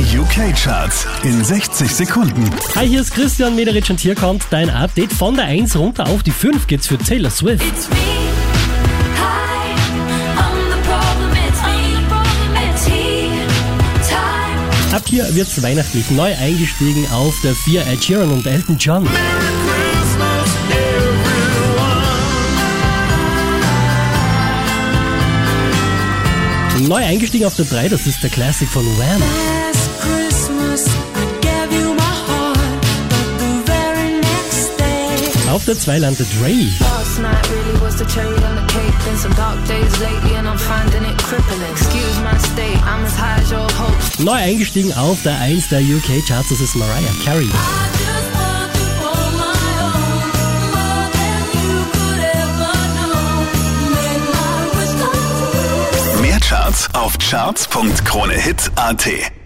Die UK-Charts in 60 Sekunden. Hi, hier ist Christian Mederitsch und hier kommt dein Update. Von der 1 runter auf die 5 geht's für Taylor Swift. It's me. Hi, I'm the problem. It's me. It's he. Time. Ab hier wird's weihnachtlich. Neu eingestiegen auf der 4 Ed Sheeran und Elton John. Neu eingestiegen auf der 3, das ist der Classic von Wham. As high as your hopes. Neu eingestiegen auf der 1 der UK Charts, das ist Mariah Carey. Mehr Charts auf charts.kronehit.at